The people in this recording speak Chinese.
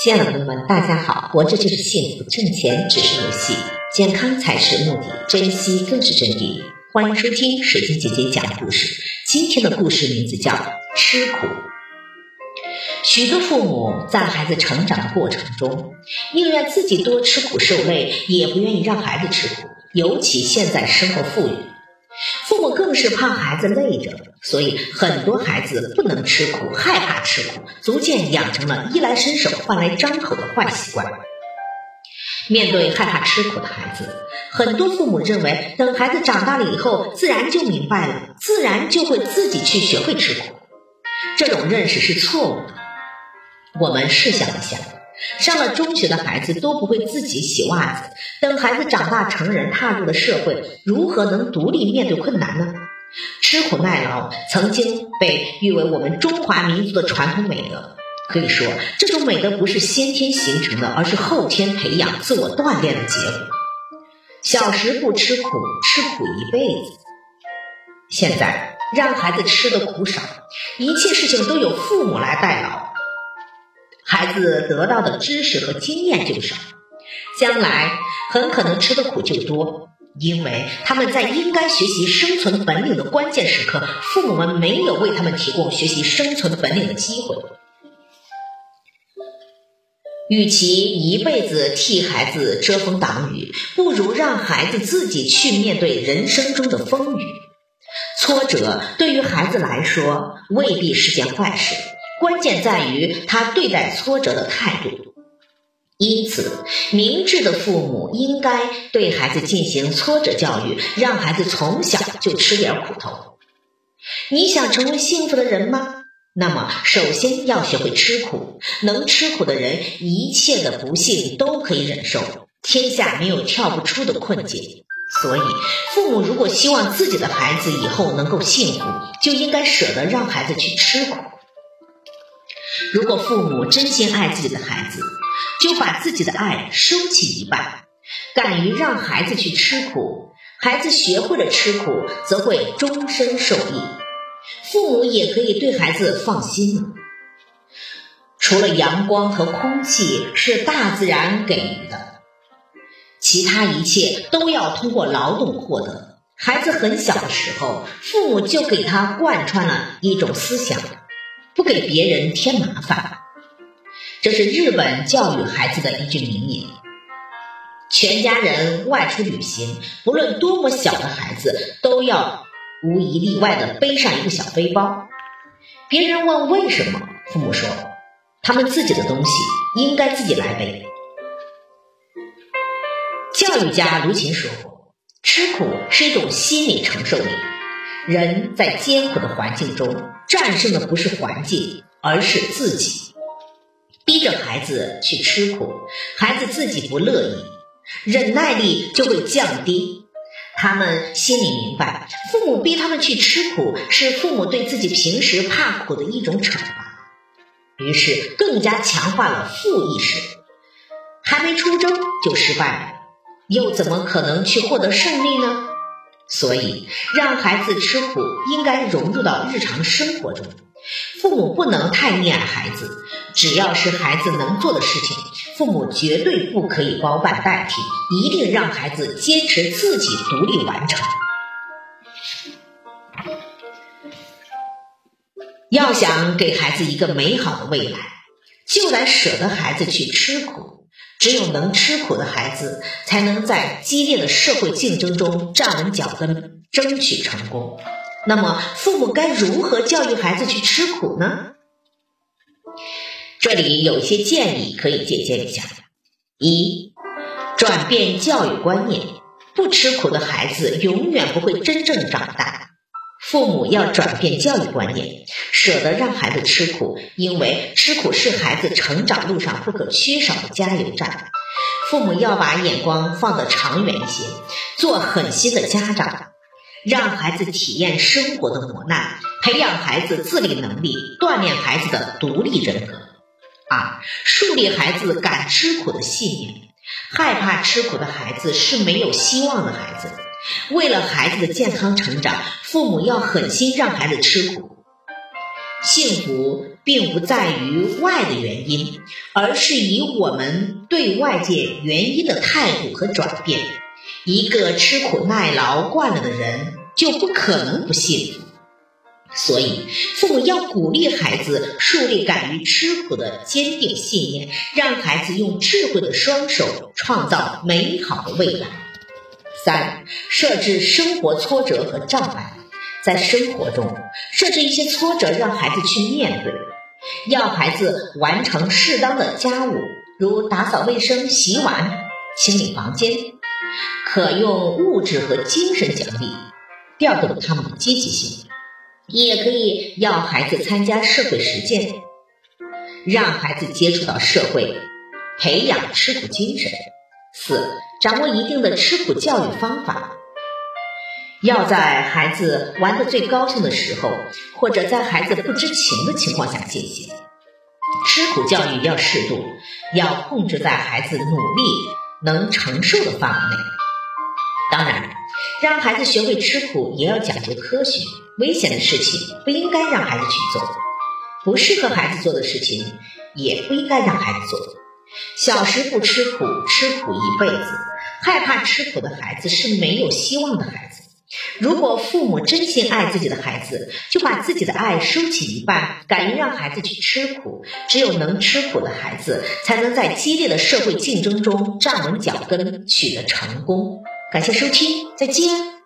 亲爱的朋友们，大家好！活着就是幸福，挣钱只是游戏，健康才是目的，珍惜更是真谛。欢迎收听水晶姐姐讲故事。今天的故事名字叫《吃苦》。许多父母在孩子成长的过程中，宁愿自己多吃苦受累，也不愿意让孩子吃苦。尤其现在生活富裕。更是怕孩子累着，所以很多孩子不能吃苦，害怕吃苦，逐渐养成了衣来伸手、饭来张口的坏习惯。面对害怕吃苦的孩子，很多父母认为，等孩子长大了以后，自然就明白了，自然就会自己去学会吃苦。这种认识是错误的。我们试想一下。上了中学的孩子都不会自己洗袜子，等孩子长大成人，踏入了社会，如何能独立面对困难呢？吃苦耐劳曾经被誉为我们中华民族的传统美德，可以说这种美德不是先天形成的，而是后天培养、自我锻炼的结果。小时不吃苦，吃苦一辈子。现在让孩子吃的苦少，一切事情都由父母来代劳。孩子得到的知识和经验就少，将来很可能吃的苦就多，因为他们在应该学习生存本领的关键时刻，父母们没有为他们提供学习生存本领的机会。与其一辈子替孩子遮风挡雨，不如让孩子自己去面对人生中的风雨。挫折对于孩子来说未必是件坏事。关键在于他对待挫折的态度，因此，明智的父母应该对孩子进行挫折教育，让孩子从小就吃点苦头。你想成为幸福的人吗？那么，首先要学会吃苦。能吃苦的人，一切的不幸都可以忍受。天下没有跳不出的困境。所以，父母如果希望自己的孩子以后能够幸福，就应该舍得让孩子去吃苦。如果父母真心爱自己的孩子，就把自己的爱收起一半，敢于让孩子去吃苦，孩子学会了吃苦，则会终身受益。父母也可以对孩子放心。除了阳光和空气是大自然给予的，其他一切都要通过劳动获得。孩子很小的时候，父母就给他贯穿了一种思想。不给别人添麻烦，这是日本教育孩子的一句名言。全家人外出旅行，不论多么小的孩子，都要无一例外的背上一个小背包。别人问为什么，父母说他们自己的东西应该自己来背。教育家卢琴说过，吃苦是一种心理承受力。人在艰苦的环境中。战胜的不是环境，而是自己。逼着孩子去吃苦，孩子自己不乐意，忍耐力就会降低。他们心里明白，父母逼他们去吃苦，是父母对自己平时怕苦的一种惩罚，于是更加强化了负意识。还没出征就失败了，又怎么可能去获得胜利呢？所以，让孩子吃苦应该融入到日常生活中。父母不能太溺爱孩子，只要是孩子能做的事情，父母绝对不可以包办代替，一定让孩子坚持自己独立完成。要想给孩子一个美好的未来，就得舍得孩子去吃苦。只有能吃苦的孩子，才能在激烈的社会竞争中站稳脚跟，争取成功。那么，父母该如何教育孩子去吃苦呢？这里有一些建议可以借鉴一下：一、转变教育观念，不吃苦的孩子永远不会真正长大。父母要转变教育观念，舍得让孩子吃苦，因为吃苦是孩子成长路上不可缺少的加油站。父母要把眼光放得长远一些，做狠心的家长，让孩子体验生活的磨难，培养孩子自理能力，锻炼孩子的独立人格。二，树立孩子敢吃苦的信念。害怕吃苦的孩子是没有希望的孩子。为了孩子的健康成长，父母要狠心让孩子吃苦。幸福并不在于外的原因，而是以我们对外界原因的态度和转变。一个吃苦耐劳惯了的人，就不可能不幸福。所以，父母要鼓励孩子树立敢于吃苦的坚定信念，让孩子用智慧的双手创造美好的未来。三、设置生活挫折和障碍，在生活中设置一些挫折，让孩子去面对。要孩子完成适当的家务，如打扫卫生、洗碗、清理房间，可用物质和精神奖励调动他们的积极性。也可以要孩子参加社会实践，让孩子接触到社会，培养吃苦精神。四、掌握一定的吃苦教育方法，要在孩子玩的最高兴的时候，或者在孩子不知情的情况下进行。吃苦教育要适度，要控制在孩子努力能承受的范围内。当然，让孩子学会吃苦也要讲究科学。危险的事情不应该让孩子去做，不适合孩子做的事情也不应该让孩子做。小时不吃苦，吃苦一辈子。害怕吃苦的孩子是没有希望的孩子。如果父母真心爱自己的孩子，就把自己的爱收起一半，敢于让孩子去吃苦。只有能吃苦的孩子，才能在激烈的社会竞争中站稳脚跟，取得成功。感谢收听，再见。